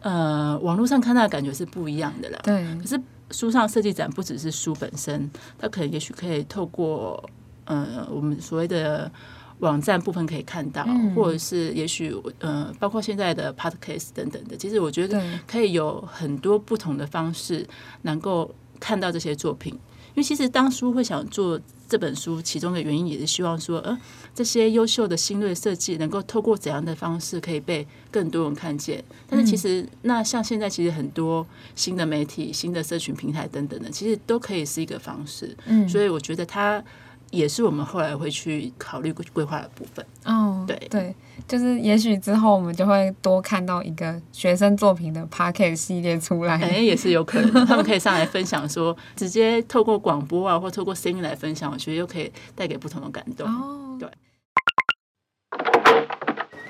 呃网络上看到的感觉是不一样的啦。对，可是书上设计展不只是书本身，它可能也许可以透过呃我们所谓的。网站部分可以看到，嗯、或者是也许呃，包括现在的 podcast 等等的，其实我觉得可以有很多不同的方式能够看到这些作品。因为其实当初会想做这本书，其中的原因也是希望说，呃，这些优秀的新锐设计能够透过怎样的方式可以被更多人看见。但是其实那像现在其实很多新的媒体、新的社群平台等等的，其实都可以是一个方式。嗯，所以我觉得它。也是我们后来会去考虑规划的部分哦，对对，就是也许之后我们就会多看到一个学生作品的 Podcast 系列出来，哎，也是有可能，他们可以上来分享说，直接透过广播啊，或透过声音来分享，我觉得又可以带给不同的感动哦。对，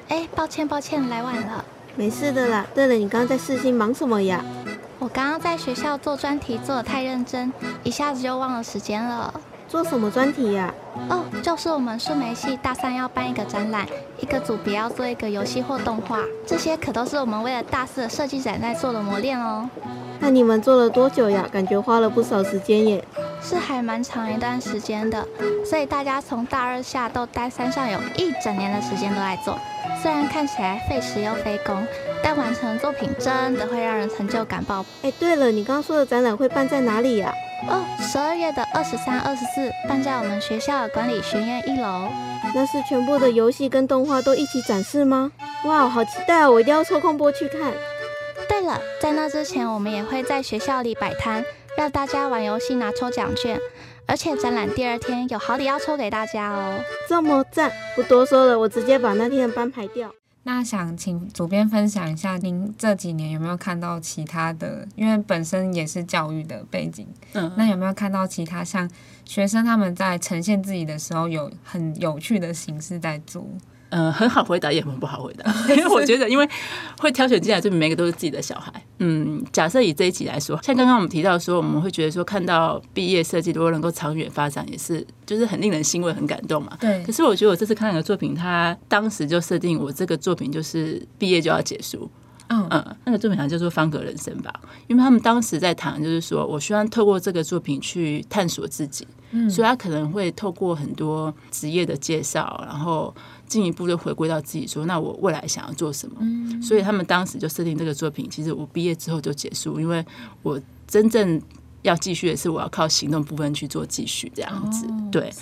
哎，抱歉抱歉，来晚了，没事的啦。对了，你刚刚在世新忙什么呀？我刚刚在学校做专题做的太认真，一下子就忘了时间了。做什么专题呀？哦，就是我们数媒系大三要办一个展览，一个组别要做一个游戏或动画，这些可都是我们为了大四的设计展在做的磨练哦。那你们做了多久呀？感觉花了不少时间耶。是还蛮长一段时间的，所以大家从大二下到大三上，有一整年的时间都在做。虽然看起来费时又费工，但完成作品真的会让人成就感爆。哎，对了，你刚刚说的展览会办在哪里呀？哦，十二月的二十三、二十四，办在我们学校的管理学院一楼。那是全部的游戏跟动画都一起展示吗？哇，好期待哦！我一定要抽空播去看。对了，在那之前，我们也会在学校里摆摊，让大家玩游戏拿抽奖券。而且展览第二天有好礼要抽给大家哦。这么赞，不多说了，我直接把那天的班排掉。那想请主编分享一下，您这几年有没有看到其他的？因为本身也是教育的背景，嗯，那有没有看到其他像学生他们在呈现自己的时候，有很有趣的形式在做？嗯，很好回答，也很不好回答，*laughs* 因为我觉得，因为会挑选进来，这每个都是自己的小孩。嗯，假设以这一集来说，像刚刚我们提到说，我们会觉得说，看到毕业设计如果能够长远发展，也是就是很令人欣慰、很感动嘛。对。可是我觉得我这次看那个作品，他当时就设定我这个作品就是毕业就要结束。嗯嗯，那个作品好像叫做《方格人生》吧，因为他们当时在谈，就是说我希望透过这个作品去探索自己。嗯。所以他可能会透过很多职业的介绍，然后。进一步就回归到自己说，那我未来想要做什么？嗯，所以他们当时就设定这个作品，其实我毕业之后就结束，因为我真正。要继续的是，我要靠行动部分去做继续这样子。哦、对，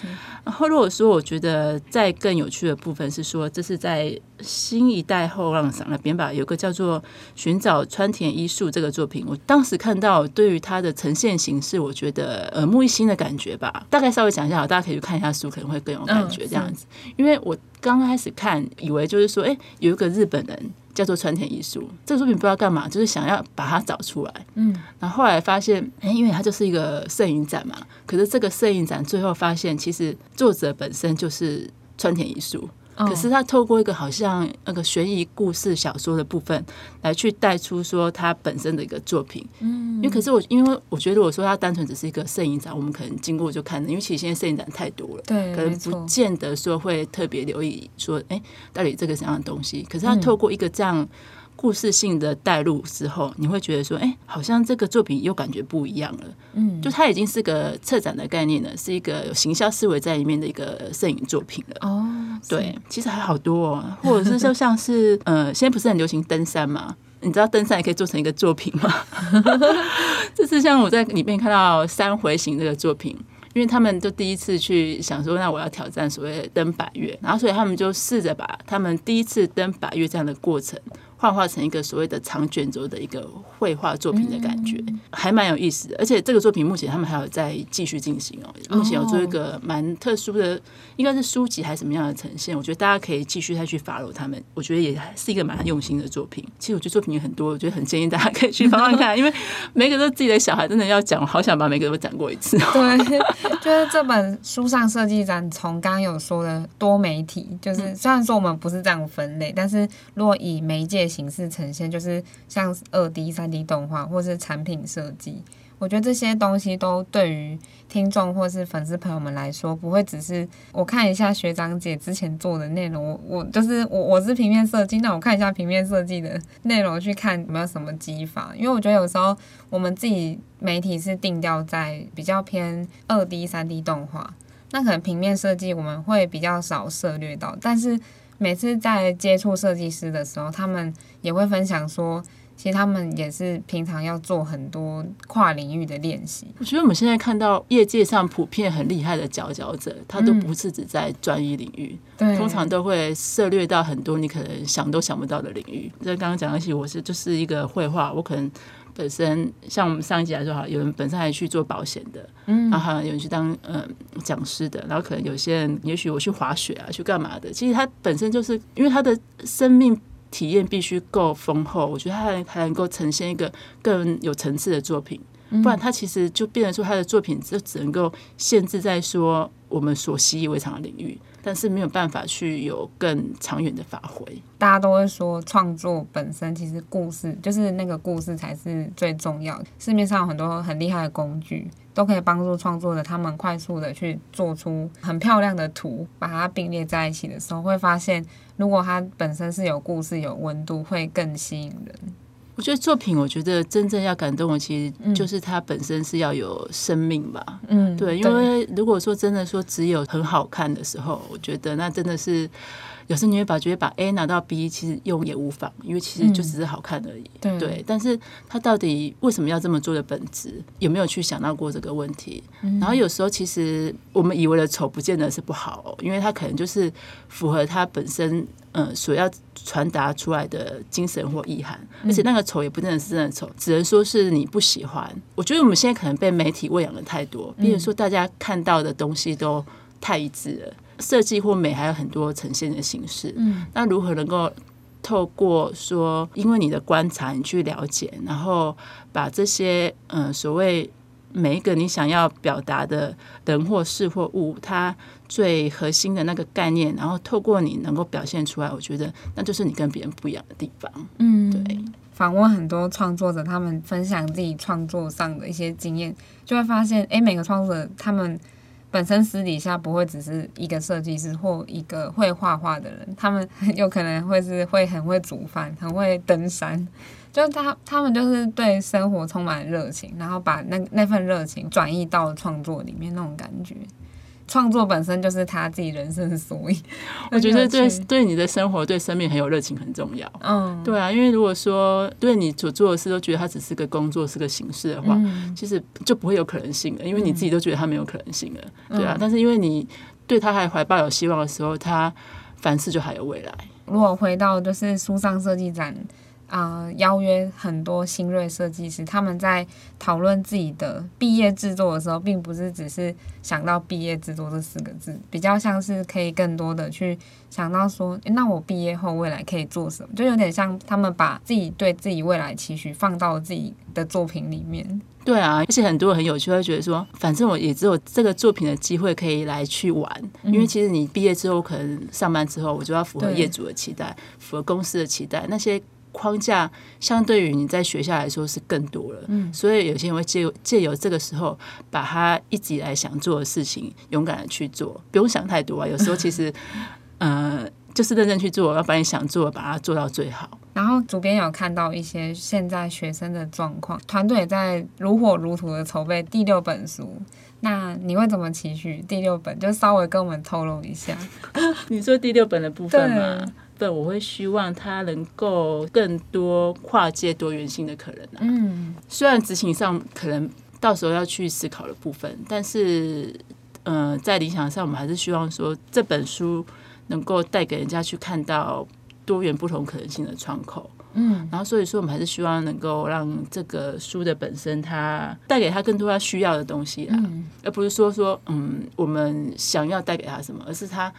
然后如果说我觉得在更有趣的部分是说，这是在新一代后浪上那边吧，有个叫做《寻找川田一树》这个作品，我当时看到对于它的呈现形式，我觉得耳目一新的感觉吧。大概稍微讲一下，大家可以去看一下书，可能会更有感觉这样子。嗯、因为我刚开始看，以为就是说，哎，有一个日本人。叫做川田一树，这个作品不知道干嘛，就是想要把它找出来。嗯，然后后来发现，哎，因为它就是一个摄影展嘛。可是这个摄影展最后发现，其实作者本身就是川田一树。可是他透过一个好像那个悬疑故事小说的部分来去带出说他本身的一个作品。嗯，因为可是我因为我觉得我说他单纯只是一个摄影展，我们可能经过就看了，因为其实现在摄影展太多了，对，可能不见得说会特别留意说，哎，到底这个什么样的东西？可是他透过一个这样。故事性的带入之后，你会觉得说，哎、欸，好像这个作品又感觉不一样了。嗯，就它已经是个策展的概念了，是一个有行销思维在里面的一个摄影作品了。哦，对，其实还好多哦，或者是就像是，*laughs* 呃，现在不是很流行登山嘛？你知道登山也可以做成一个作品吗？*laughs* 这是像我在里面看到三回形这个作品，因为他们就第一次去想说，那我要挑战所谓的登百岳，然后所以他们就试着把他们第一次登百岳这样的过程。幻化成一个所谓的长卷轴的一个绘画作品的感觉，还蛮有意思的。而且这个作品目前他们还有在继续进行哦，目前有做一个蛮特殊的，应该是书籍还是什么样的呈现？我觉得大家可以继续再去 follow 他们，我觉得也是一个蛮用心的作品。其实我觉得作品有很多，我觉得很建议大家可以去翻翻看，因为每个都自己的小孩，真的要讲，好想把每个都讲过一次。*laughs* 对，就是这本书上设计展，从刚刚有说的多媒体，就是虽然说我们不是这样分类，但是若以媒介形式呈现，就是像二 D、三 D 动画，或是产品设计。我觉得这些东西都对于听众或是粉丝朋友们来说，不会只是我看一下学长姐之前做的内容，我我就是我我是平面设计，那我看一下平面设计的内容，去看有没有什么激发。因为我觉得有时候我们自己媒体是定调在比较偏二 D、三 D 动画，那可能平面设计我们会比较少涉猎到，但是。每次在接触设计师的时候，他们也会分享说，其实他们也是平常要做很多跨领域的练习。我觉得我们现在看到业界上普遍很厉害的佼佼者，他都不是只在专一领域，嗯、通常都会涉猎到很多你可能想都想不到的领域。在刚刚讲的是，我是就是一个绘画，我可能。本身像我们上一集来说哈，有人本身还去做保险的，嗯，然后有人去当呃讲师的，然后可能有些人也许我去滑雪啊，去干嘛的。其实他本身就是因为他的生命体验必须够丰厚，我觉得他还还能够呈现一个更有层次的作品，不然他其实就变得说他的作品就只能够限制在说我们所习以为常的领域。但是没有办法去有更长远的发挥。大家都会说，创作本身其实故事就是那个故事才是最重要的。市面上有很多很厉害的工具，都可以帮助创作者他们快速的去做出很漂亮的图，把它并列在一起的时候，会发现如果它本身是有故事、有温度，会更吸引人。我觉得作品，我觉得真正要感动我，其实就是它本身是要有生命吧。嗯，对，因为如果说真的说只有很好看的时候，我觉得那真的是。有时候你会把觉得把 A 拿到 B，其实用也无妨，因为其实就只是好看而已。嗯、对，对，但是他到底为什么要这么做的本质，有没有去想到过这个问题？嗯、然后有时候其实我们以为的丑，不见得是不好哦，因为它可能就是符合它本身嗯所要传达出来的精神或意涵，而且那个丑也不真的是真的丑，只能说是你不喜欢。我觉得我们现在可能被媒体喂养的太多，比如说大家看到的东西都太一致了。设计或美还有很多呈现的形式，嗯，那如何能够透过说，因为你的观察，你去了解，然后把这些嗯所谓每一个你想要表达的人或事或物，它最核心的那个概念，然后透过你能够表现出来，我觉得那就是你跟别人不一样的地方。嗯，对。访问很多创作者，他们分享自己创作上的一些经验，就会发现，哎，每个创作者他们。本身私底下不会只是一个设计师或一个会画画的人，他们有可能会是会很会煮饭，很会登山，就他他们就是对生活充满热情，然后把那那份热情转移到创作里面那种感觉。创作本身就是他自己人生的所以，*laughs* 我觉得对对你的生活、对生命很有热情很重要。嗯，对啊，因为如果说对你所做的事都觉得它只是个工作、是个形式的话，嗯、其实就不会有可能性了。因为你自己都觉得它没有可能性了，嗯、对啊。但是因为你对他还怀抱有希望的时候，他凡事就还有未来。如果回到就是书上设计展呃，邀约很多新锐设计师，他们在讨论自己的毕业制作的时候，并不是只是想到毕业制作这四个字，比较像是可以更多的去想到说，诶，那我毕业后未来可以做什么？就有点像他们把自己对自己未来期许放到自己的作品里面。对啊，而且很多人很有趣，会觉得说，反正我也只有这个作品的机会可以来去玩，因为其实你毕业之后，可能上班之后，我就要符合业主的期待，符合公司的期待，那些。框架相对于你在学校来说是更多了，嗯，所以有些人会借借由这个时候，把他一直以来想做的事情勇敢的去做，不用想太多啊。有时候其实，呃，就是认真去做，要把你想做的把它做到最好。然后主编有看到一些现在学生的状况，团队也在如火如荼的筹备第六本书。那你会怎么期许第六本？就稍微跟我们透露一下。*laughs* 你说第六本的部分吗？对，我会希望它能够更多跨界多元性的可能啊。嗯，虽然执行上可能到时候要去思考的部分，但是，呃，在理想上，我们还是希望说这本书能够带给人家去看到多元不同可能性的窗口。嗯，然后所以说，我们还是希望能够让这个书的本身，它带给他更多他需要的东西啊，而不是说说，嗯，我们想要带给他什么，而是他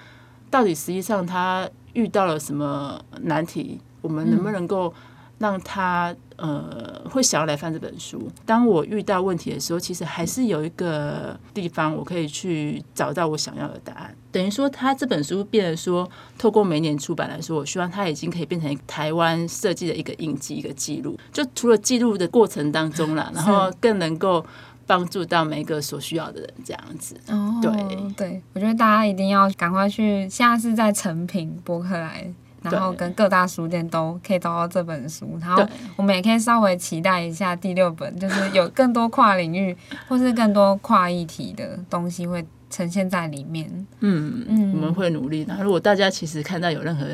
到底实际上他。遇到了什么难题？我们能不能够让他呃会想要来翻这本书？当我遇到问题的时候，其实还是有一个地方我可以去找到我想要的答案。等于说，他这本书变得说，透过每年出版来说，我希望它已经可以变成台湾设计的一个印记、一个记录。就除了记录的过程当中啦，然后更能够。帮助到每一个所需要的人，这样子。哦，对对，我觉得大家一定要赶快去，现在是在成品博客来，然后跟各大书店都可以找到这本书。然后我们也可以稍微期待一下第六本，就是有更多跨领域或是更多跨议题的东西会。呈现在里面，嗯嗯，我们会努力的。如果大家其实看到有任何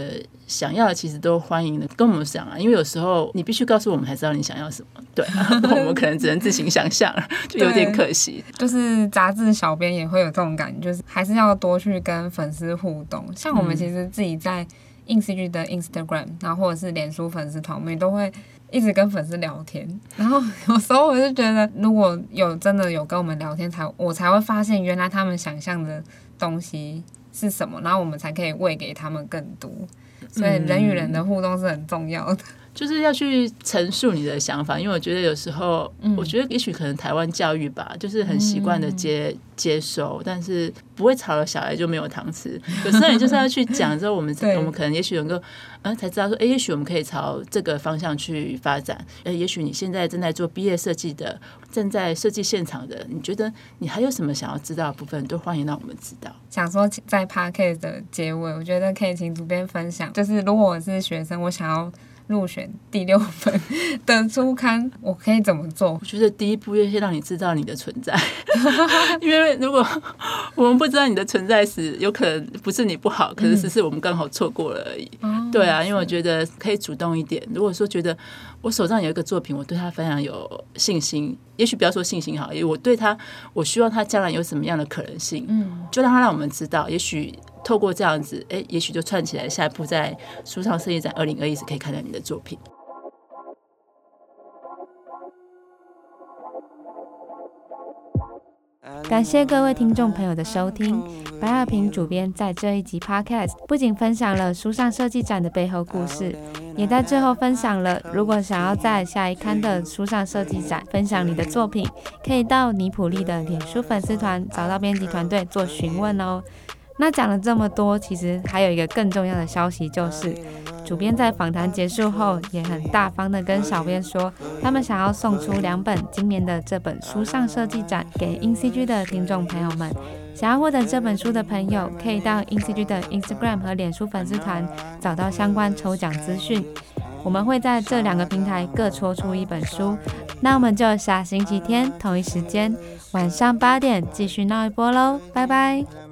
想要的，其实都欢迎的跟我们讲啊。因为有时候你必须告诉我们才知道你想要什么，对，*laughs* 我们可能只能自行想象，就有点可惜。就是杂志小编也会有这种感觉，就是还是要多去跟粉丝互动。像我们其实自己在 Instagram，然后或者是脸书粉丝团，我们也都会。一直跟粉丝聊天，然后 *laughs* 有时候我就觉得，如果有真的有跟我们聊天才，才我才会发现原来他们想象的东西是什么，然后我们才可以喂给他们更多。所以人与人的互动是很重要的。嗯就是要去陈述你的想法，因为我觉得有时候，我觉得也许可能台湾教育吧，就是很习惯的接接收，但是不会吵了小孩就没有糖吃。*laughs* 有时候你就是要去讲之后，我们我们可能也许能够，嗯，才知道说，哎，也许我们可以朝这个方向去发展。呃，也许你现在正在做毕业设计的，正在设计现场的，你觉得你还有什么想要知道的部分，都欢迎让我们知道。想说在 Podcast 的结尾，我觉得可以请主编分享，就是如果我是学生，我想要。入选第六本的初刊，我可以怎么做？我觉得第一步要先让你知道你的存在，*laughs* 因为如果我们不知道你的存在时，有可能不是你不好，可是只是我们刚好错过了而已。嗯、对啊，因为我觉得可以主动一点。如果说觉得我手上有一个作品，我对他非常有信心，也许不要说信心好，因为我对他，我希望他将来有什么样的可能性，嗯，就让他让我们知道，也许。透过这样子，哎，也许就串起来，下一步在书上设计展二零二一是可以看到你的作品。感谢各位听众朋友的收听，白雅萍主编在这一集 Podcast 不仅分享了书上设计展的背后故事，也在最后分享了，如果想要在下一刊的书上设计展分享你的作品，可以到尼普利的脸书粉丝团找到编辑团队做询问哦。那讲了这么多，其实还有一个更重要的消息，就是主编在访谈结束后，也很大方的跟小编说，他们想要送出两本今年的这本书上设计展给 INCG 的听众朋友们。想要获得这本书的朋友，可以到 INCG 的 Instagram 和脸书粉丝团找到相关抽奖资讯。我们会在这两个平台各抽出一本书。那我们就下星期天同一时间晚上八点继续闹一波喽，拜拜。